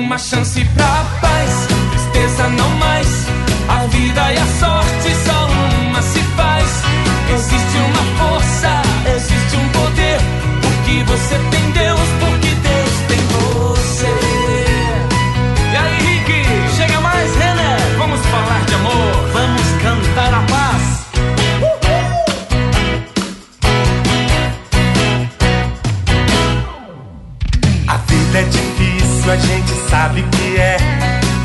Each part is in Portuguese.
Uma chance pra paz, tristeza não mais. A vida e a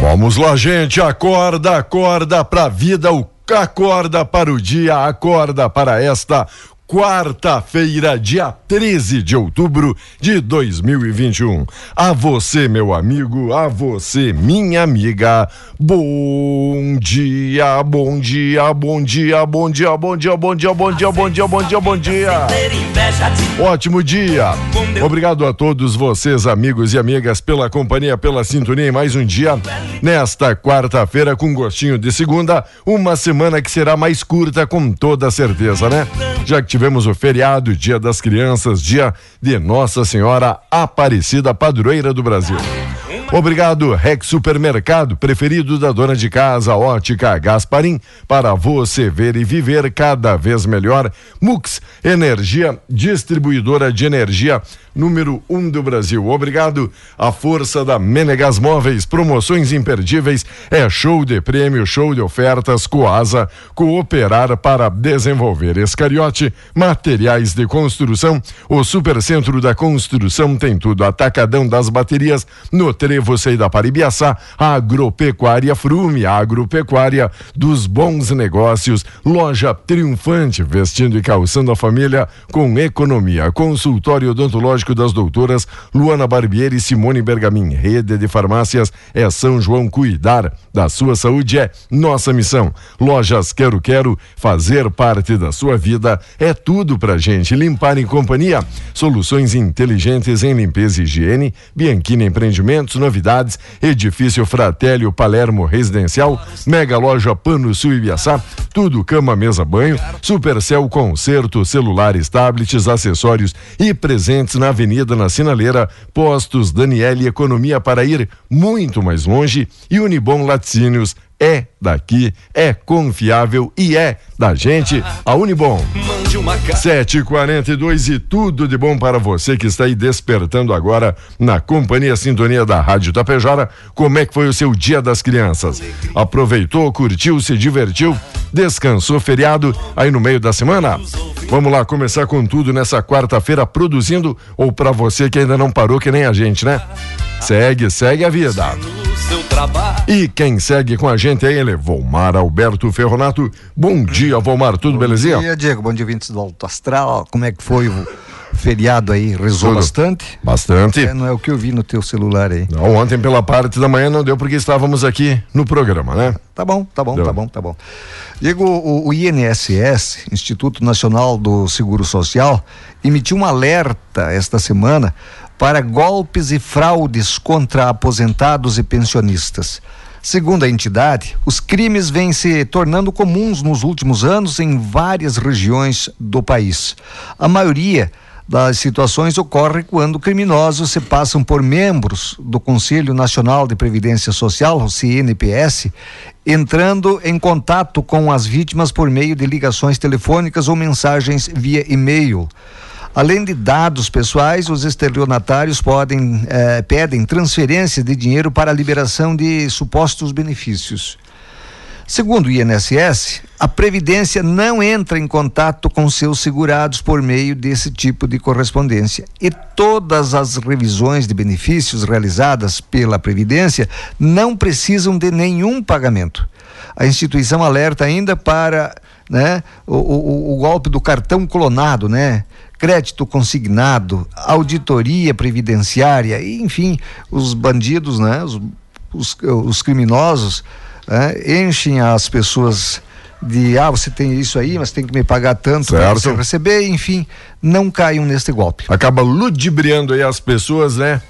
Vamos lá, gente. Acorda, acorda pra vida, o- acorda para o dia, acorda para esta quarta-feira, dia 13 de outubro de 2021. A você, meu amigo, a você, minha amiga. Bom dia, bom dia, bom dia, bom dia, bom dia, bom dia, bom dia, bom dia, bom dia, bom dia. Inveja de Ótimo dia. Obrigado a todos vocês, amigos e amigas, pela companhia, pela sintonia em mais um dia. Nesta quarta-feira, com gostinho de segunda, uma semana que será mais curta, com toda certeza, né? Já que tivemos o feriado, Dia das Crianças, dia de Nossa Senhora Aparecida, padroeira do Brasil. Obrigado, Rex Supermercado, preferido da dona de casa, Ótica Gasparim, para você ver e viver cada vez melhor. Mux, energia, distribuidora de energia número um do Brasil. Obrigado, a força da Menegas Móveis, promoções imperdíveis, é show de prêmio, show de ofertas, Coasa, cooperar para desenvolver. Escariote, materiais de construção, o Supercentro da Construção tem tudo, atacadão das baterias, no Trevo Seida Paribiaçá, Agropecuária Frume, agropecuária dos bons negócios, loja triunfante, vestindo e calçando a família com economia. Consultório odontológico das doutoras Luana Barbieri e Simone Bergamin. Rede de farmácias é São João cuidar. Da sua saúde é nossa missão. Lojas Quero Quero, fazer parte da sua vida é tudo pra gente. Limpar em companhia, soluções inteligentes em limpeza e higiene, Bianchini Empreendimentos, novidades, edifício Fratélio Palermo Residencial, mega loja Pano Sul Ibiaçá, tudo cama, mesa, banho, Supercel Concerto, celulares, tablets, acessórios e presentes na Avenida na Sinaleira, Postos Daniele Economia para ir muito mais longe e Unibom Laticínios é daqui, é confiável e é da gente, a Unibom. 742 e tudo de bom para você que está aí despertando agora na companhia Sintonia da Rádio Tapejara. Como é que foi o seu Dia das Crianças? Aproveitou, curtiu, se divertiu, descansou feriado aí no meio da semana? Vamos lá começar com tudo nessa quarta-feira produzindo ou para você que ainda não parou que nem a gente, né? Segue, segue a vida. E quem segue com a gente é ele, Volmar Alberto Ferronato. Bom dia, Volmar, tudo Bom belezinha? Bom dia, Diego. Bom dia, vintes do Alto Astral. Como é que foi o feriado aí? Rezou bastante? Bastante. É, não é o que eu vi no teu celular aí. Não, ontem pela parte da manhã não deu porque estávamos aqui no programa, né? Tá bom, tá bom, Deu. tá bom, tá bom. Diego, o, o INSS, Instituto Nacional do Seguro Social, emitiu um alerta esta semana para golpes e fraudes contra aposentados e pensionistas. Segundo a entidade, os crimes vêm se tornando comuns nos últimos anos em várias regiões do país. A maioria das situações ocorre quando criminosos se passam por membros do Conselho Nacional de Previdência Social, o CNPS, entrando em contato com as vítimas por meio de ligações telefônicas ou mensagens via e-mail. Além de dados pessoais, os estelionatários podem eh, pedem transferência de dinheiro para a liberação de supostos benefícios. Segundo o INSS, a Previdência não entra em contato com seus segurados por meio desse tipo de correspondência. E todas as revisões de benefícios realizadas pela Previdência não precisam de nenhum pagamento. A instituição alerta ainda para né, o, o, o golpe do cartão clonado, né? Crédito consignado, auditoria previdenciária, e, enfim, os bandidos, né? Os, os, os criminosos né, enchem as pessoas de ah, você tem isso aí, mas tem que me pagar tanto para você receber, enfim, não caiam neste golpe. Acaba ludibriando aí as pessoas, né?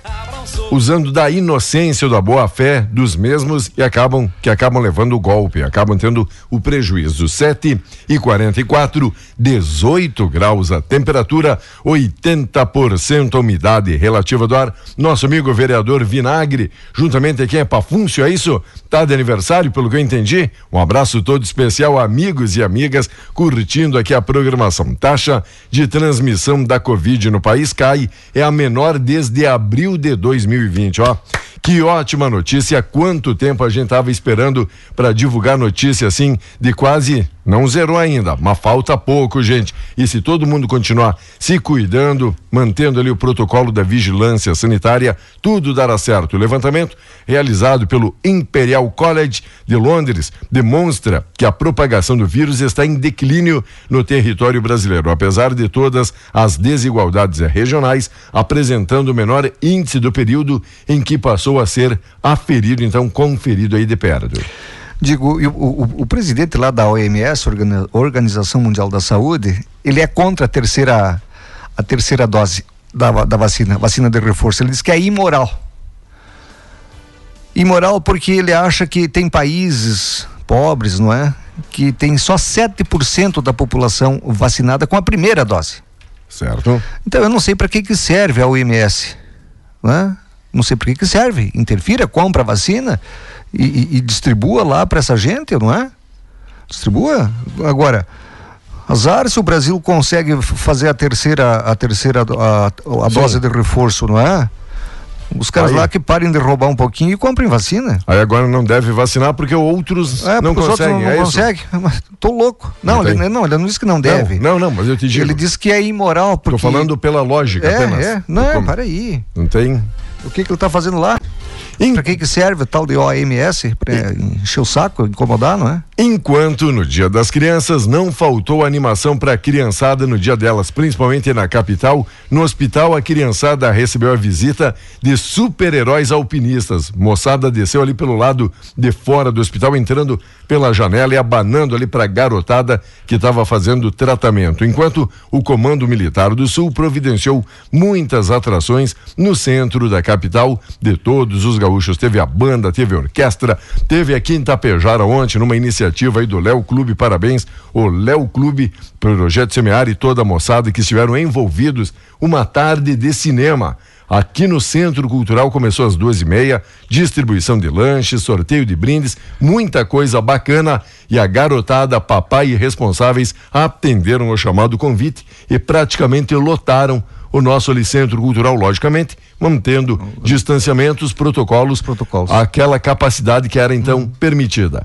Usando da inocência da boa fé dos mesmos e acabam que acabam levando o golpe, acabam tendo o prejuízo. 7 e 44, 18 graus a temperatura, 80% a umidade relativa do ar. Nosso amigo vereador Vinagre, juntamente aqui é Pafúncio, é isso? Tá de aniversário, pelo que eu entendi. Um abraço todo especial, amigos e amigas, curtindo aqui a programação. Taxa de transmissão da Covid no país cai, é a menor desde abril de 2020, ó. Que ótima notícia! Quanto tempo a gente estava esperando para divulgar notícia assim de quase não zerou ainda, mas falta pouco, gente. E se todo mundo continuar se cuidando, mantendo ali o protocolo da vigilância sanitária, tudo dará certo. O levantamento realizado pelo Imperial College de Londres demonstra que a propagação do vírus está em declínio no território brasileiro, apesar de todas as desigualdades regionais, apresentando o menor índice do período em que passou a ser aferido, então conferido aí de perto. Digo, o, o, o presidente lá da OMS, Organi- Organização Mundial da Saúde, ele é contra a terceira, a terceira dose da, da vacina, vacina de reforço. Ele diz que é imoral. Imoral porque ele acha que tem países pobres, não é? Que tem só 7% da população vacinada com a primeira dose. Certo? Então eu não sei para que que serve a OMS, né? Não sei para que que serve. Interfira, compra a vacina e, e- e distribua lá para essa gente, não é? Distribua. Agora, azar se o Brasil consegue fazer a terceira a terceira a, a dose de reforço, não é? Os caras Aí- lá que parem de roubar um pouquinho e comprem vacina. Aí agora não deve vacinar porque outros É, não porque os outros conseguem, não, não é isso? conseguem. Mas Tô louco. Não, Não ele, não, ele não disse que não deve. Não, não, mas eu te digo. Ele disse que é imoral porque Tô falando pela lógica é, apenas. é. Não, para aí. Não tem. O que que ele tá fazendo lá? Pra que que serve o tal de OMS? Pra encher o saco, incomodar, não é? Enquanto no Dia das Crianças não faltou animação para a criançada no dia delas, principalmente na capital, no hospital a criançada recebeu a visita de super-heróis alpinistas. Moçada desceu ali pelo lado de fora do hospital, entrando pela janela e abanando ali para a garotada que estava fazendo tratamento. Enquanto o Comando Militar do Sul providenciou muitas atrações no centro da capital de todos os gaúchos. Teve a banda, teve a orquestra, teve a Quinta Pejara ontem numa iniciativa aí do Léo Clube. Parabéns, o Léo Clube, Projeto Semear e toda a moçada que estiveram envolvidos uma tarde de cinema. Aqui no Centro Cultural começou às duas e meia, distribuição de lanches, sorteio de brindes, muita coisa bacana e a garotada, papai e responsáveis atenderam ao chamado convite e praticamente lotaram o nosso Centro Cultural, logicamente, mantendo distanciamentos, protocolos, Protocolos. aquela capacidade que era então permitida.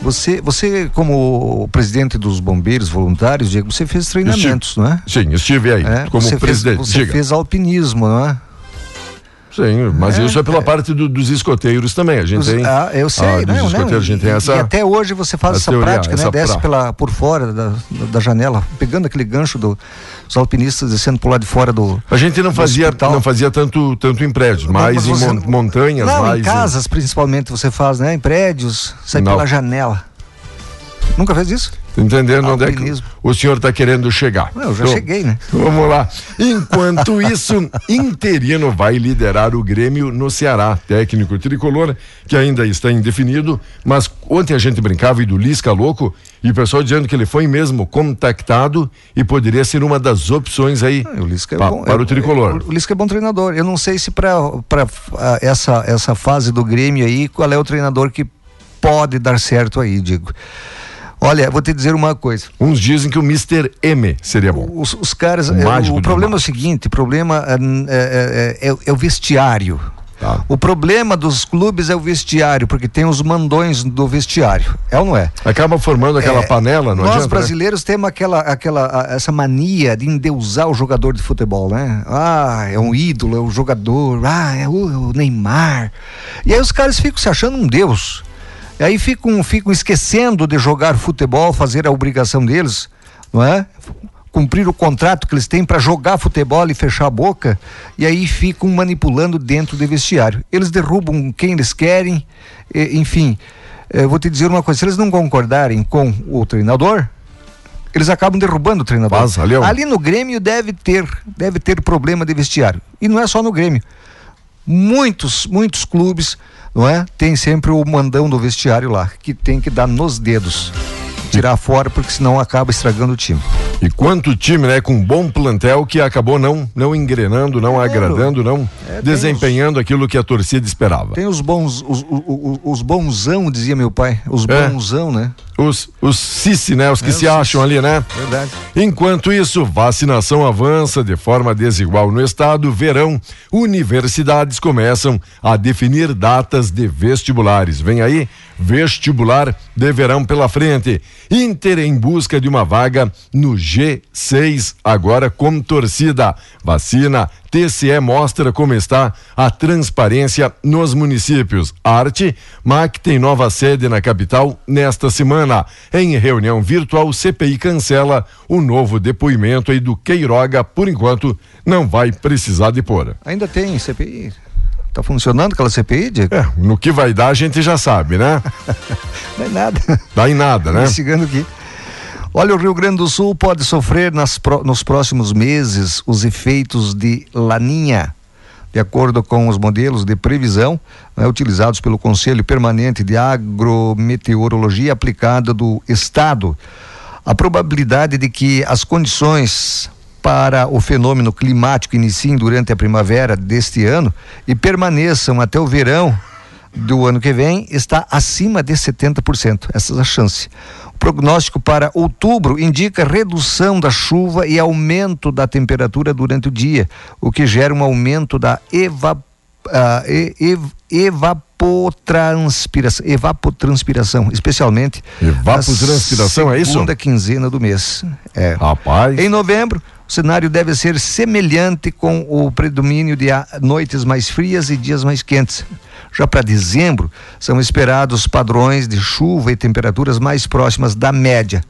Você, você como presidente dos bombeiros voluntários, Diego, você fez treinamentos, não é? Sim, estive aí É, como você presidente. Fez, você Diga. fez alpinismo, não é? Sim, mas É, isso é pela é. parte do- dos escoteiros também. A gente Os- tem. ah, eu sei, ah, dos não, não, escoteiros a gente tem e- essa. E até hoje você faz essa teoria, prática, essa né? Desce pra- pela, por fora da, da janela, pegando aquele gancho do- dos alpinistas descendo por lá de fora do. A gente não fazia, hospital. não fazia tanto, tanto em prédios, mais Mas em montanhas, Não, mais em casas principalmente você faz, né? Em prédios, sai Não. pela janela. Nunca fez isso? Entendendo onde é que o senhor está querendo chegar? Não, eu já Então, cheguei, né? Vamos lá. Enquanto isso, Interino vai liderar o Grêmio no Ceará. Técnico tricolor, que ainda está indefinido, mas ontem a gente brincava e do Lisca louco, e o pessoal dizendo que ele foi mesmo contactado e poderia ser uma das opções aí O Lisca é pa- bom. para é- o tricolor. O Lisca é bom treinador. Eu não sei se para essa, essa fase do Grêmio aí, qual é o treinador que pode dar certo aí, digo. Olha, vou te dizer uma coisa. Uns dizem que o Mr. M seria bom. Os, os caras. O é, o problema é o seguinte: o problema é, é- é- é- é o vestiário. Tá. O problema dos clubes é o vestiário, porque tem os mandões do vestiário. É ou não é? Acaba formando aquela É, panela, não Nós adianta, né? brasileiros temos aquela, aquela, essa mania de endeusar o jogador de futebol, né? Ah, é um ídolo, é um jogador, ah, é o, o Neymar. E aí os caras ficam se achando um deus. Aí ficam, ficam esquecendo de jogar futebol, fazer a obrigação deles, não é? Cumprir o contrato que eles têm para jogar futebol e fechar a boca, e aí ficam manipulando dentro do vestiário. Eles derrubam quem eles querem, e- enfim. eh, Eu vou te dizer uma coisa: se eles não concordarem com o treinador, eles acabam derrubando o treinador. Leão. Ali no Grêmio deve ter, deve ter problema de vestiário. E não é só no Grêmio. Muitos, muitos clubes, não é? Tem sempre o mandão do vestiário lá, que tem que dar nos dedos. Tirar fora, porque senão acaba estragando o time. E quanto time, né, com um bom plantel que acabou não não engrenando, não agradando, não É, desempenhando aquilo que a torcida esperava. Tem os bons, os, os, os- os bonzão, dizia meu pai. Os É. bonzão, né? Os os Cici, né, os que É, se os acham ali, né? Verdade. Enquanto isso, vacinação avança de forma desigual no estado. Verão, universidades começam a definir datas de vestibulares. Vem aí, vestibular de verão pela frente. Inter em busca de uma vaga no G6, agora com torcida. Vacina, TCE mostra como está a transparência nos municípios. Arte, MAC tem nova sede na capital nesta semana. Em reunião virtual, CPI cancela o novo depoimento aí do Queiroga. Por enquanto, não vai precisar depor. Ainda tem CPI. Tá funcionando aquela CPI, Diego? É, no que vai dar, a gente já sabe, né? Não é nada. Dá em nada, né? Investigando aqui. Olha, o Rio Grande do Sul pode sofrer nas nos próximos meses os efeitos de laninha. De acordo com os modelos de previsão né, utilizados pelo Conselho Permanente de Agrometeorologia aplicada do Estado, a probabilidade de que as condições para o fenômeno climático iniciem durante a primavera deste ano e permaneçam até o verão do ano que vem está acima de 70%. Essa é a chance. O prognóstico para outubro indica redução da chuva e aumento da temperatura durante o dia, o que gera um aumento da eva, ah, e- ev- evapotranspiração, evapotranspiração, especialmente Evapotranspiração, na é isso? Segunda quinzena do mês. É. Rapaz. Em novembro, o cenário deve ser semelhante com o predomínio de noites mais frias e dias mais quentes. Já para dezembro, são esperados padrões de chuva e temperaturas mais próximas da média.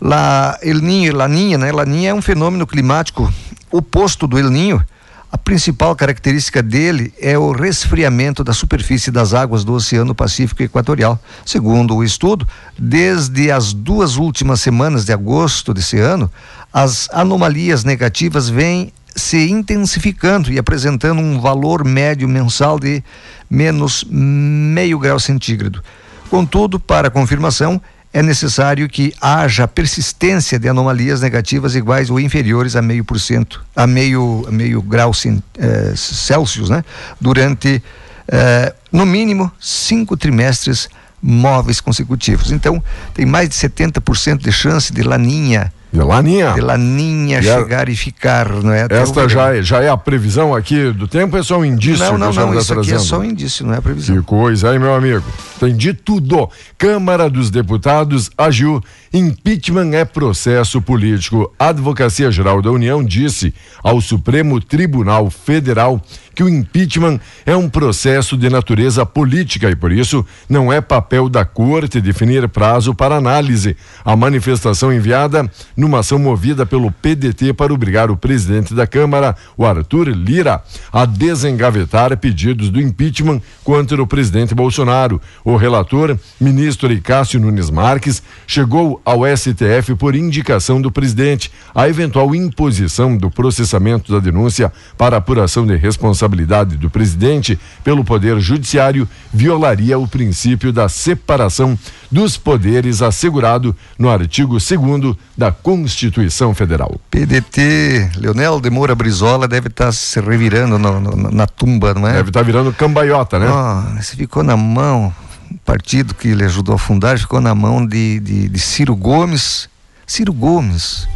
La El Niño, Laninha, né? Laninha é um fenômeno climático oposto do El Niño. A principal característica dele é o resfriamento da superfície das águas do Oceano Pacífico Equatorial. Segundo o estudo, desde as duas últimas semanas de agosto desse ano, as anomalias negativas vêm se intensificando e apresentando um valor médio mensal de menos meio grau centígrado. Contudo, para confirmação, é necessário que haja persistência de anomalias negativas iguais ou inferiores a meio por cento, a meio, a meio grau eh, Celsius, né? Durante, eh, no mínimo, cinco trimestres móveis consecutivos. Então, tem mais de 70% de chance de laninha de Laninha. De Laninha e chegar a... e ficar, não é? Esta já é, já é a previsão aqui do tempo, é só um indício não, não, não, isso aqui é só um indício, não é a previsão. Que coisa, hein, meu amigo? Tem de tudo. Câmara dos Deputados agiu. Impeachment é processo político. A Advocacia Geral da União disse ao Supremo Tribunal Federal que o impeachment é um processo de natureza política e, por isso, não é papel da Corte definir prazo para análise. A manifestação enviada numa ação movida pelo PDT para obrigar o presidente da Câmara, o Arthur Lira, a desengavetar pedidos do impeachment contra o presidente Bolsonaro. O relator, ministro Icácio Nunes Marques, chegou ao STF por indicação do presidente. A eventual imposição do processamento da denúncia para apuração de responsabilidade responsabilidade do presidente pelo Poder Judiciário violaria o princípio da separação dos poderes assegurado no artigo 2 da Constituição Federal. PDT, Leonel de Moura Brizola deve estar tá se revirando no, no, na tumba, não é? Deve estar tá virando cambaiota, né? Oh, você ficou na mão, o partido que ele ajudou a fundar ficou na mão de, de, de Ciro Gomes. Ciro Gomes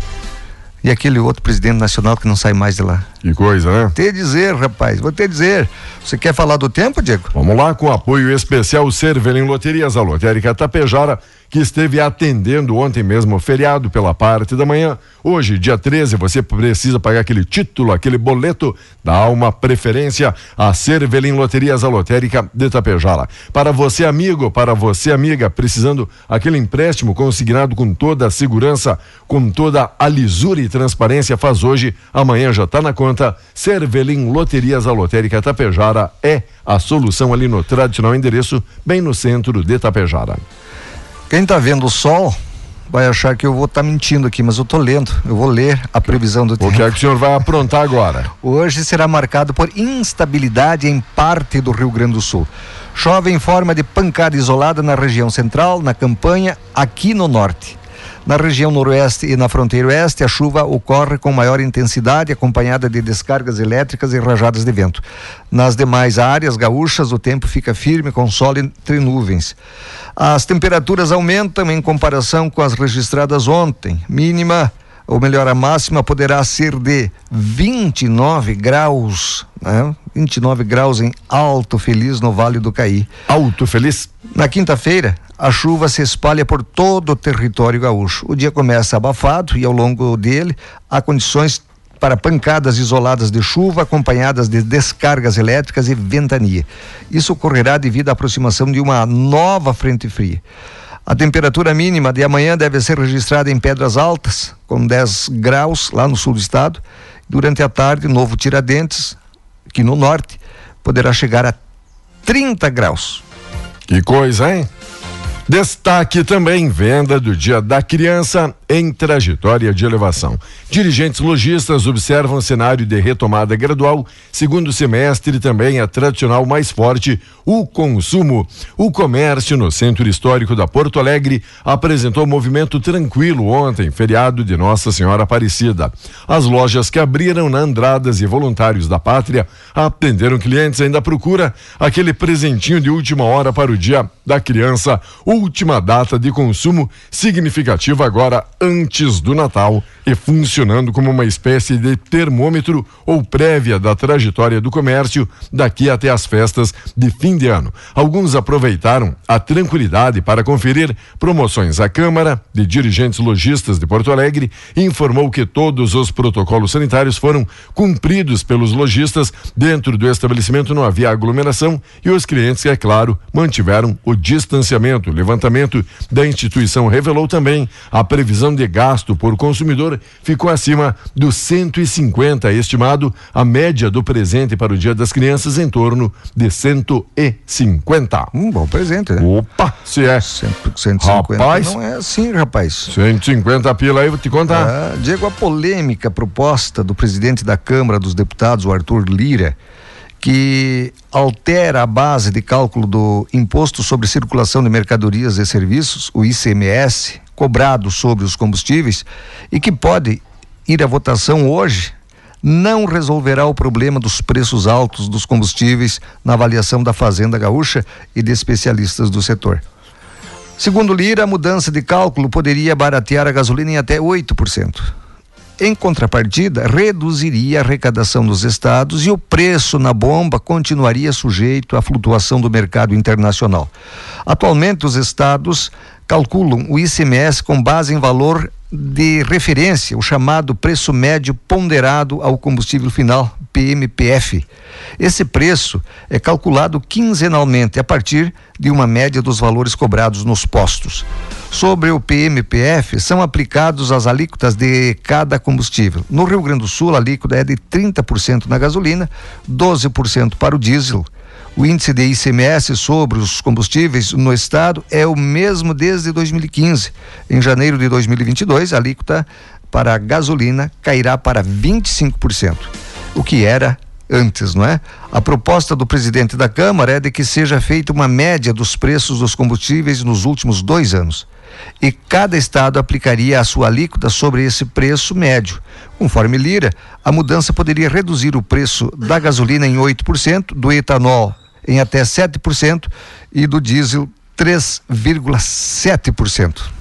e aquele outro presidente nacional que não sai mais de lá. Que coisa, né? Te dizer, rapaz, vou te dizer. Você quer falar do tempo, Diego? Vamos lá, com apoio especial Cervelim Loterias, a lotérica Tapejara, que esteve atendendo ontem mesmo feriado pela parte da manhã. Hoje, dia 13, você precisa pagar aquele título, aquele boleto, dá uma preferência a Cervelim Loterias, a lotérica de Tapejara. Para você, amigo, para você, amiga, precisando aquele empréstimo consignado com toda a segurança, com toda a lisura e transparência, faz hoje, amanhã já está na conta Cervelim Loterias, a lotérica Tapejara é a solução ali no tradicional endereço, bem no centro de Tapejara. Quem está vendo o sol vai achar que eu vou estar tá mentindo aqui, mas eu estou lendo. Eu vou ler a previsão do tempo. O que é que o senhor vai aprontar agora? Hoje será marcado por instabilidade em parte do Rio Grande do Sul. Chove em forma de pancada isolada na região central, na campanha, aqui no norte. Na região noroeste e na fronteira oeste, a chuva ocorre com maior intensidade, acompanhada de descargas elétricas e rajadas de vento. Nas demais áreas gaúchas, o tempo fica firme com sol entre nuvens. As temperaturas aumentam em comparação com as registradas ontem. Mínima ou melhor, a máxima poderá ser de 29 graus, né? 29 graus em Alto Feliz, no Vale do Caí. Alto Feliz? Na quinta-feira, a chuva se espalha por todo o território gaúcho. O dia começa abafado e ao longo dele há condições para pancadas isoladas de chuva acompanhadas de descargas elétricas e ventania. Isso ocorrerá devido à aproximação de uma nova frente fria. A temperatura mínima de amanhã deve ser registrada em Pedras Altas, com 10 graus lá no sul do estado. Durante a tarde, Novo Tiradentes, aqui no norte, poderá chegar a 30 graus. Que coisa, hein? Destaque também venda do Dia da Criança em trajetória de elevação. Dirigentes lojistas observam cenário de retomada gradual. Segundo semestre também é tradicional mais forte o consumo. O comércio no centro histórico da Porto Alegre apresentou movimento tranquilo ontem, feriado de Nossa Senhora Aparecida. As lojas que abriram na Andradas e Voluntários da Pátria atenderam clientes ainda procura aquele presentinho de última hora para o Dia da Criança. O última data de consumo significativa agora antes do Natal e funcionando como uma espécie de termômetro ou prévia da trajetória do comércio daqui até as festas de fim de ano. Alguns aproveitaram a tranquilidade para conferir promoções. A Câmara de Dirigentes Logistas de Porto Alegre informou que todos os protocolos sanitários foram cumpridos pelos lojistas. Dentro do estabelecimento não havia aglomeração e os clientes, é claro, mantiveram o distanciamento. Levantamento da instituição revelou também a previsão de gasto por consumidor ficou acima dos 150 estimado a média do presente para o Dia das Crianças em torno de 150. Um bom presente, né? Opa, se é. 150 rapaz, não é assim, rapaz. 150 pila aí, vou te contar. Ah, Diego, a polêmica proposta do presidente da Câmara dos Deputados, o Arthur Lira, que altera a base de cálculo do Imposto sobre Circulação de Mercadorias e Serviços, o ICMS, cobrado sobre os combustíveis e que pode ir à votação hoje, não resolverá o problema dos preços altos dos combustíveis na avaliação da Fazenda Gaúcha e de especialistas do setor. Segundo Lira, a mudança de cálculo poderia baratear a gasolina em até 8%. Em contrapartida, reduziria a arrecadação dos estados e o preço na bomba continuaria sujeito à flutuação do mercado internacional. Atualmente, os estados calculam o ICMS com base em valor de referência, o chamado preço médio ponderado ao combustível final, PMPF. Esse preço é calculado quinzenalmente a partir de uma média dos valores cobrados nos postos. Sobre o PMPF, são aplicados as alíquotas de cada combustível. No Rio Grande do Sul, a alíquota é de 30% na gasolina, 12% para o diesel. O índice de ICMS sobre os combustíveis no estado é o mesmo desde 2015. Em janeiro de 2022, a alíquota para a gasolina cairá para 25%, o que era antes, não é? A proposta do presidente da Câmara é de que seja feita uma média dos preços dos combustíveis nos últimos dois anos. E cada estado aplicaria a sua alíquota sobre esse preço médio. Conforme Lira, a mudança poderia reduzir o preço da gasolina em 8%, do etanol em até 7% e do diesel 3,7%.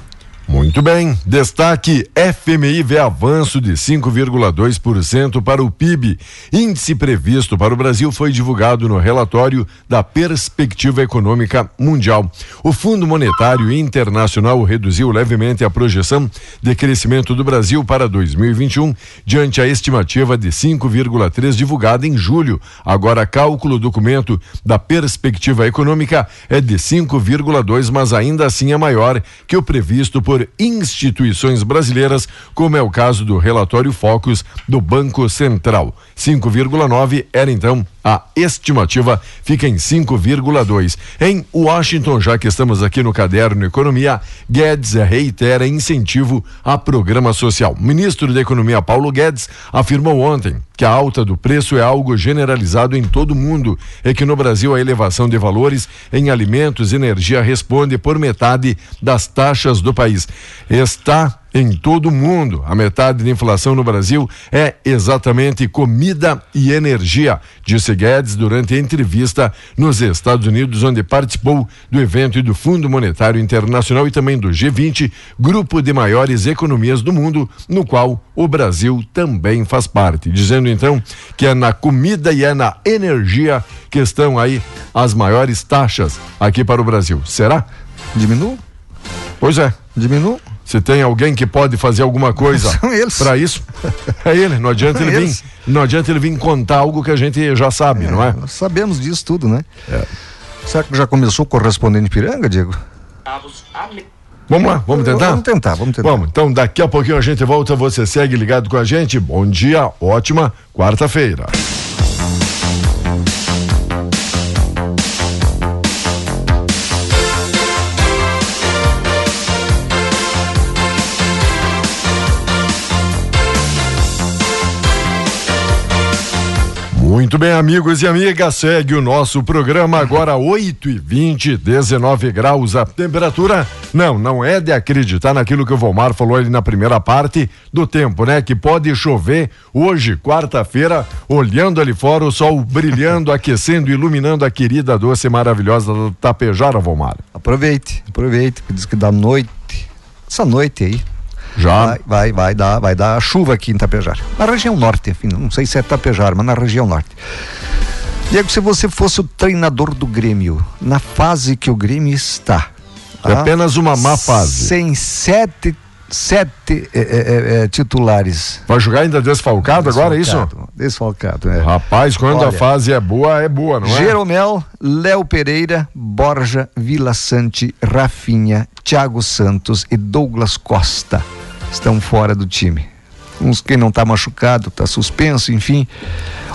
Muito bem. Destaque: FMI vê avanço de 5,2% para o PIB. Índice previsto para o Brasil foi divulgado no relatório da Perspectiva Econômica Mundial. O Fundo Monetário Internacional reduziu levemente a projeção de crescimento do Brasil para 2021, diante a estimativa de 5,3 divulgada em julho. Agora, cálculo documento da Perspectiva Econômica é de 5,2, mas ainda assim é maior que o previsto por por instituições brasileiras, como é o caso do relatório Focus do Banco Central. 5,9 era então a estimativa, fica em 5,2. Em Washington, já que estamos aqui no caderno Economia, Guedes reitera incentivo a programa social. Ministro da Economia, Paulo Guedes, afirmou ontem que a alta do preço é algo generalizado em todo o mundo e que no Brasil a elevação de valores em alimentos e energia responde por metade das taxas do país. Está em todo o mundo. A metade da inflação no Brasil é exatamente comida e energia, disse Guedes durante a entrevista nos Estados Unidos, onde participou do evento do Fundo Monetário Internacional e também do G20, grupo de maiores economias do mundo, no qual o Brasil também faz parte. Dizendo então que é na comida e é na energia que estão aí as maiores taxas aqui para o Brasil. Será? Diminua? Pois é. Diminua? Se tem alguém que pode fazer alguma coisa para isso, é ele. Não adianta ele vir, não adianta ele vir contar algo que a gente já sabe, é, não é? Sabemos disso tudo, né? É. Será que já começou o correspondente Piranga, Diego? Vamos lá, vamos tentar? Vamos tentar, vamos tentar. Vamos, então daqui a pouquinho a gente volta, você segue ligado com a gente. Bom dia, ótima quarta-feira. Muito bem, amigos e amigas, segue o nosso programa agora 8 e 20, 19 graus a temperatura. Não, não é de acreditar naquilo que o Volmar falou ali na primeira parte do tempo, né? Que pode chover hoje, quarta-feira, olhando ali fora, o sol brilhando, aquecendo, iluminando a querida, doce, maravilhosa Tapejara, Volmar. Aproveite, aproveite, que diz que da noite, essa noite aí, já. Vai, vai, vai dar, vai dar chuva aqui em Tapejar. Na região norte, enfim, não sei se é Tapejar, mas na região norte. Diego, se você fosse o treinador do Grêmio, na fase que o Grêmio está. É ah, apenas uma má fase. Sem sete sete é, é, é, titulares. Vai jogar ainda desfalcado, desfalcado agora, é isso? Desfalcado, é. Rapaz, quando Olha, a fase é boa, é boa, não é? Jeromel, Léo Pereira, Borja, Vila Sante, Rafinha, Thiago Santos e Douglas Costa estão fora do time. Uns quem não está machucado, está suspenso, enfim.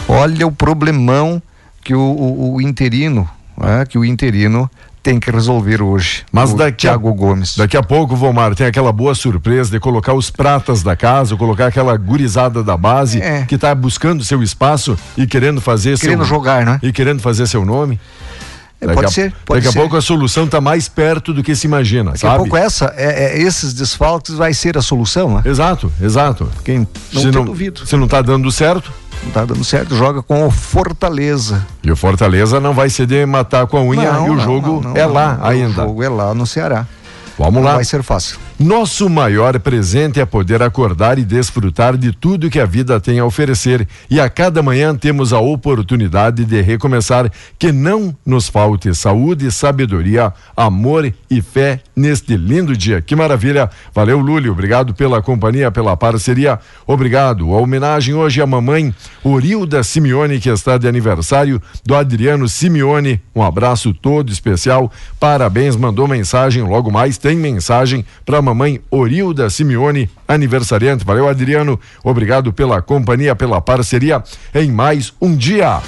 Olha o problemão que o, o, o interino, né, que o interino tem que resolver hoje. Mas daqui Thiago a, Gomes. Daqui a pouco, Vomar, tem aquela boa surpresa de colocar os pratas da casa, colocar aquela gurizada da base É. que está buscando seu espaço e querendo fazer Querendo seu jogar, né? e querendo fazer seu nome. É, Daqui pode a, ser, pode daqui ser. a pouco a solução está mais perto do que se imagina, Daqui a sabe? pouco essa, é, é, esses desfalques vai ser a solução, né? Exato, exato. Quem não se não, duvido. se não tá dando certo, Não tá dando certo, joga com o Fortaleza. e o Fortaleza não vai ceder matar com a unha Não, e o não, jogo não, não, é não, lá não, ainda. O jogo é lá no Ceará. Vamos Não lá. vai ser fácil. Nosso maior presente é poder acordar e desfrutar de tudo que a vida tem a oferecer. E a cada manhã temos a oportunidade de recomeçar. Que não nos falte saúde, sabedoria, amor e fé neste lindo dia. Que maravilha. Valeu, Lúlio. Obrigado pela companhia, pela parceria. Obrigado. A homenagem hoje à mamãe Orilda Simeone, que está de aniversário, do Adriano Simeone. Um abraço todo especial. Parabéns. Mandou mensagem. Logo mais tem mensagem para mamãe Orilda Simeone, aniversariante. Valeu, Adriano. Obrigado pela companhia, pela parceria em mais um dia.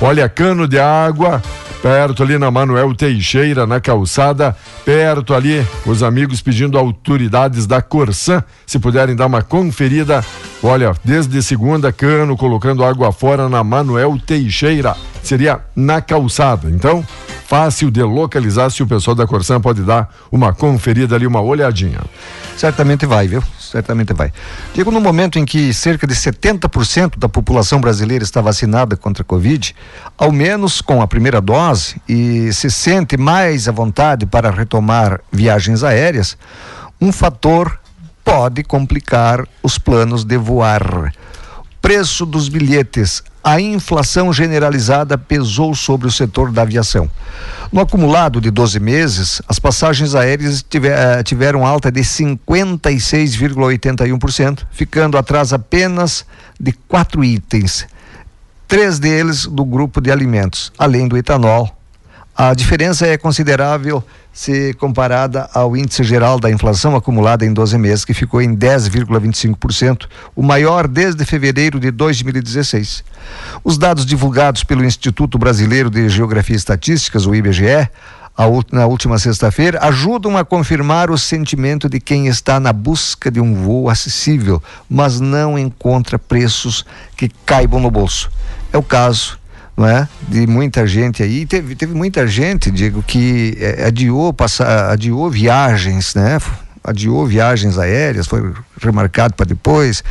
Olha, cano de água, perto ali na Manuel Teixeira, na calçada, perto ali, os amigos pedindo autoridades da Corsan, se puderem dar uma conferida. Olha, desde segunda, cano colocando água fora na Manuel Teixeira, seria na calçada. Então, fácil de localizar se o pessoal da Corsan pode dar uma conferida ali, uma olhadinha. Certamente vai, viu? Certamente vai. Digo, no momento em que cerca de 70% da população brasileira está vacinada contra a Covid, ao menos com a primeira dose, e se sente mais à vontade para retomar viagens aéreas, um fator pode complicar os planos de voar. Preço dos bilhetes. A inflação generalizada pesou sobre o setor da aviação. No acumulado de 12 meses, as passagens aéreas eh, tiveram alta de 56,81%, ficando atrás apenas de quatro itens. Três deles do grupo de alimentos, além do etanol. A diferença é considerável se comparada ao índice geral da inflação acumulada em 12 meses, que ficou em 10,25%, o maior desde fevereiro de 2016. Os dados divulgados pelo Instituto Brasileiro de Geografia e Estatísticas, o IBGE, na última sexta-feira, ajudam a confirmar o sentimento de quem está na busca de um voo acessível, mas não encontra preços que caibam no bolso. É o caso não é? De muita gente aí. Teve, teve muita gente, digo, que eh, adiou, passa, adiou viagens, né? Adiou viagens aéreas, foi remarcado para depois.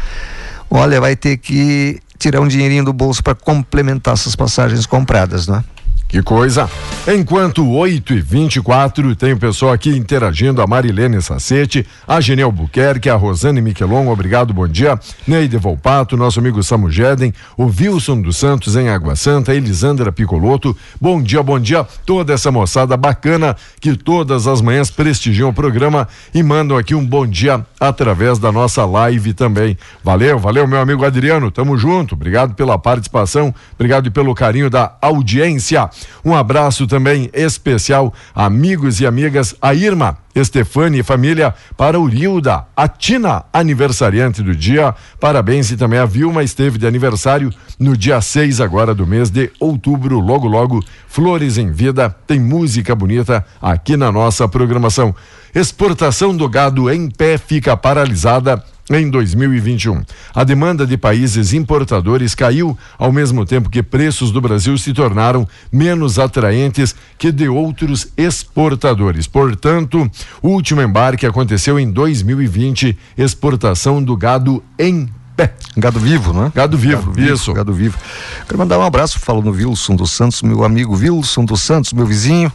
Olha, vai ter que tirar um dinheirinho do bolso para complementar essas passagens compradas, não é? Que coisa! Enquanto 8 e 24 tem o pessoal aqui interagindo, a Marilene Sacete, a Genel Buquerque, a Rosane Miquelon, obrigado, bom dia. Neide Volpato, nosso amigo Samu Jeden, o Wilson dos Santos em Água Santa, Elisandra Picoloto, bom dia, bom dia. Toda essa moçada bacana que todas as manhãs prestigiam o programa e mandam aqui um bom dia através da nossa live também. Valeu, valeu, meu amigo Adriano, tamo junto. Obrigado pela participação, obrigado pelo carinho da audiência. Um abraço também especial, amigos e amigas, a Irma, Estefane e família, para o Rilda, a Tina, aniversariante do dia. Parabéns e também a Vilma esteve de aniversário no dia 6 agora do mês de outubro. Logo, logo, Flores em Vida, tem música bonita aqui na nossa programação. Exportação do gado em pé fica paralisada em 2021. A demanda de países importadores caiu ao mesmo tempo que preços do Brasil se tornaram menos atraentes que de outros exportadores. Portanto, o último embarque aconteceu em 2020, exportação do gado em pé. Gado vivo, né? Gado vivo, isso. Gado vivo. Quero mandar um abraço, falo no Wilson dos Santos, meu amigo Wilson dos Santos, meu vizinho,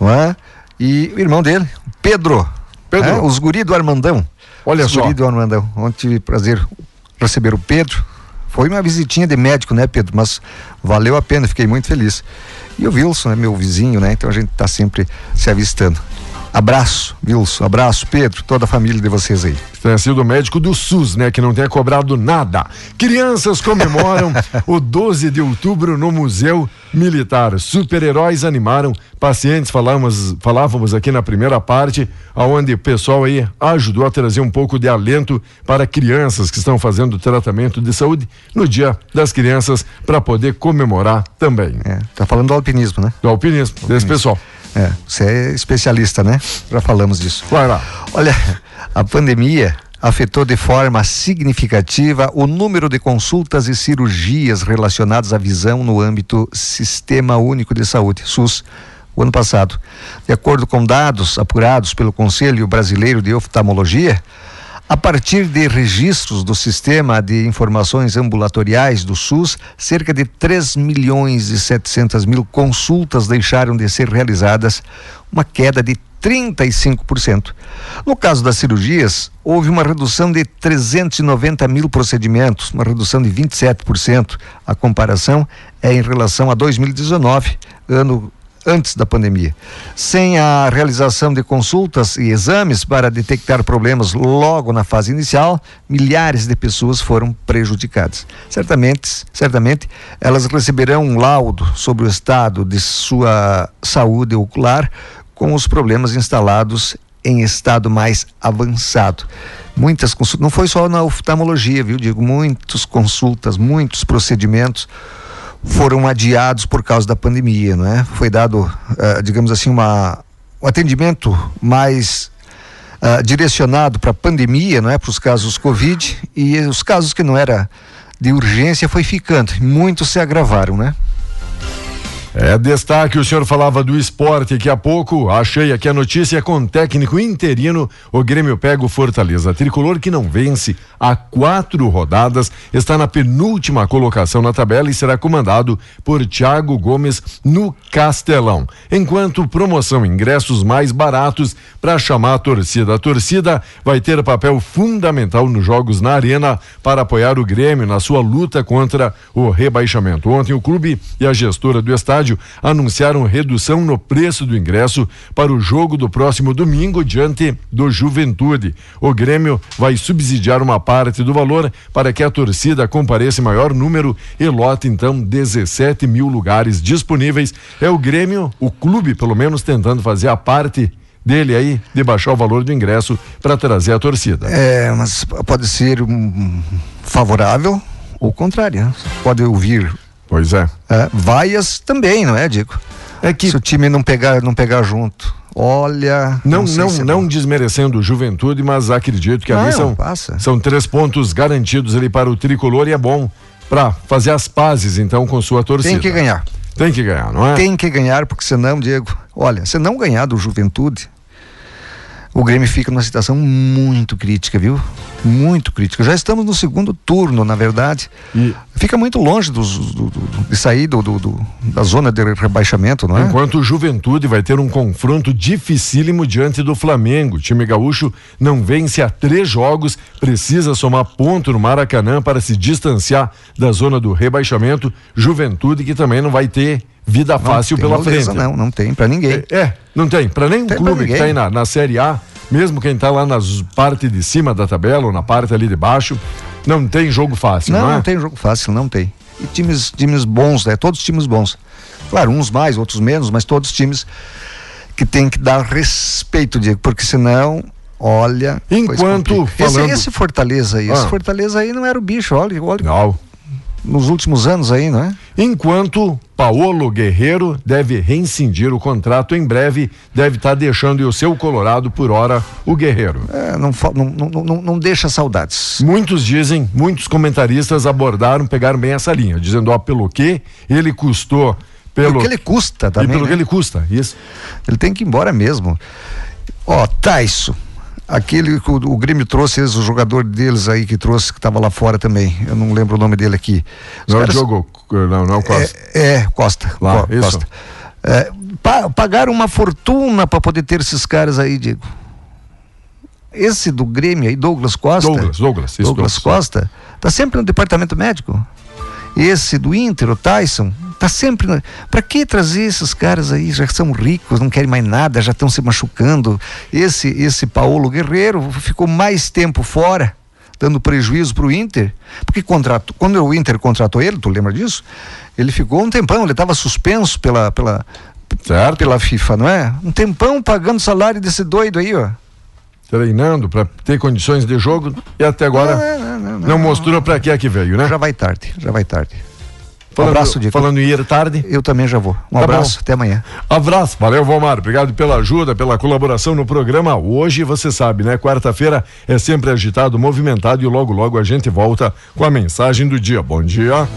não é? E o irmão dele, Pedro. Pedro. é? Os guri do Armandão. Olha só. guri do Armandão. Ontem tive prazer receber o Pedro. Foi uma visitinha de médico, né, Pedro? Mas valeu a pena, fiquei muito feliz. E o Wilson é meu vizinho, né? Então a gente tá sempre se avistando. Abraço, Wilson. Abraço, Pedro, toda a família de vocês aí. tenha sido médico do SUS, né? Que não tenha cobrado nada. Crianças comemoram o 12 de outubro no Museu Militar. Super-heróis animaram pacientes. Falamos, falávamos aqui na primeira parte, aonde o pessoal aí ajudou a trazer um pouco de alento para crianças que estão fazendo tratamento de saúde no Dia das Crianças para poder comemorar também. É, tá falando do alpinismo, né? Do alpinismo, desse pessoal. É, você é especialista, né? Já falamos disso. Vai lá. Olha, a pandemia afetou de forma significativa o número de consultas e cirurgias relacionadas à visão no âmbito Sistema Único de Saúde, SUS, o ano passado. De acordo com dados apurados pelo Conselho Brasileiro de Oftalmologia, a partir de registros do Sistema de Informações Ambulatoriais do SUS, cerca de 3 milhões e 700 mil consultas deixaram de ser realizadas, uma queda de 35%. No caso das cirurgias, houve uma redução de 390 mil procedimentos, uma redução de 27%. A comparação é em relação a 2019, ano antes da pandemia. Sem a realização de consultas e exames para detectar problemas logo na fase inicial, milhares de pessoas foram prejudicadas. Certamente, certamente, elas receberão um laudo sobre o estado de sua saúde ocular com os problemas instalados em estado mais avançado. Muitas consultas, não foi só na oftalmologia, viu? Digo, muitas consultas, muitos procedimentos foram adiados por causa da pandemia, não é? Foi dado, uh, digamos assim, uma, um atendimento mais uh, direcionado para a pandemia, não é? Para os casos Covid e os casos que não era de urgência foi ficando. Muitos se agravaram, né? É destaque, o senhor falava do esporte daqui a pouco. Achei aqui a notícia com técnico interino. O Grêmio pega o Fortaleza. Tricolor que não vence há quatro rodadas, está na penúltima colocação na tabela e será comandado por Thiago Gomes no Castelão. Enquanto promoção ingressos mais baratos para chamar a torcida. A torcida vai ter papel fundamental nos jogos na arena para apoiar o Grêmio na sua luta contra o rebaixamento. Ontem o clube e a gestora do estádio estádio anunciaram redução no preço do ingresso para o jogo do próximo domingo diante do Juventude. O Grêmio vai subsidiar uma parte do valor para que a torcida compareça em maior número e lote então 17 mil lugares disponíveis. É o Grêmio, o clube pelo menos tentando fazer a parte dele aí de baixar o valor do ingresso para trazer a torcida. É, mas pode ser um, favorável ou contrário. Né? Pode ouvir Pois é. é. Vaias também, não é, Dico? É que se o time não pegar, não pegar junto. Olha, não não não, é não desmerecendo o Juventude, mas acredito que não, ali são passa. são três pontos garantidos ali para o tricolor e é bom para fazer as pazes então com sua torcida. Tem que ganhar. Tem que ganhar, não é? Tem que ganhar porque senão, Diego, olha, se não ganhar do Juventude, o Grêmio fica numa situação muito crítica, viu? Muito crítica. Já estamos no segundo turno, na verdade. E fica muito longe dos, do, do, de sair do, do, da zona de rebaixamento, não é? Enquanto o Juventude vai ter um confronto dificílimo diante do Flamengo. O time gaúcho não vence há três jogos, precisa somar ponto no Maracanã para se distanciar da zona do rebaixamento. Juventude que também não vai ter vida não fácil pela moleza, frente. Não, não tem para ninguém. É, é, não tem para nenhum tem clube que tá aí na, na Série A, mesmo quem tá lá nas parte de cima da tabela ou na parte ali de baixo, não tem jogo fácil, não, não é? Não tem jogo fácil, não tem. E times, times bons, né? Todos times bons. Claro, uns mais, outros menos, mas todos times que tem que dar respeito, Diego, porque senão Olha. Enquanto. Falando... Esse, esse, Fortaleza aí, ah. esse Fortaleza aí não era o bicho, olha, olha. Não nos últimos anos aí, não é? Enquanto Paolo Guerreiro deve reincindir o contrato em breve, deve estar tá deixando o seu Colorado por hora o Guerreiro. É, não, não, não, não, deixa saudades. Muitos dizem, muitos comentaristas abordaram, pegaram bem essa linha, dizendo, ó, pelo que ele custou pelo, pelo que ele custa também. E pelo né? que ele custa, isso. Ele tem que ir embora mesmo. Ó, Taisso aquele que o, o Grêmio trouxe, o jogador deles aí que trouxe, que estava lá fora também. Eu não lembro o nome dele aqui. Os não caras, jogou, não, não Costa. É, é Costa. Lá, Co, Costa. É, pa, pagaram uma fortuna para poder ter esses caras aí, Diego. Esse do Grêmio aí, Douglas Costa. Douglas, Douglas, isso, Douglas Costa, tá sempre no departamento médico. Esse do Inter, o Tyson, Tá sempre. Na... Para que trazer esses caras aí? Já são ricos, não querem mais nada, já estão se machucando. Esse, esse Paulo Guerreiro ficou mais tempo fora, dando prejuízo para o Inter, porque contratou, quando o Inter contratou ele, tu lembra disso? Ele ficou um tempão, ele estava suspenso pela, pela, certo. pela FIFA, não é? Um tempão pagando salário desse doido aí, ó treinando para ter condições de jogo e até agora não, não, não, não mostrou para que é que veio, né? Já vai tarde, já vai tarde. Falando, abraço, Diego. Falando em ir tarde. Eu também já vou. Um Tá abraço, bom. até amanhã. Abraço, valeu, Valmar. Obrigado pela ajuda, pela colaboração no programa. Hoje, você sabe, né? Quarta-feira é sempre agitado, movimentado e logo, logo a gente volta com a mensagem do dia. Bom dia.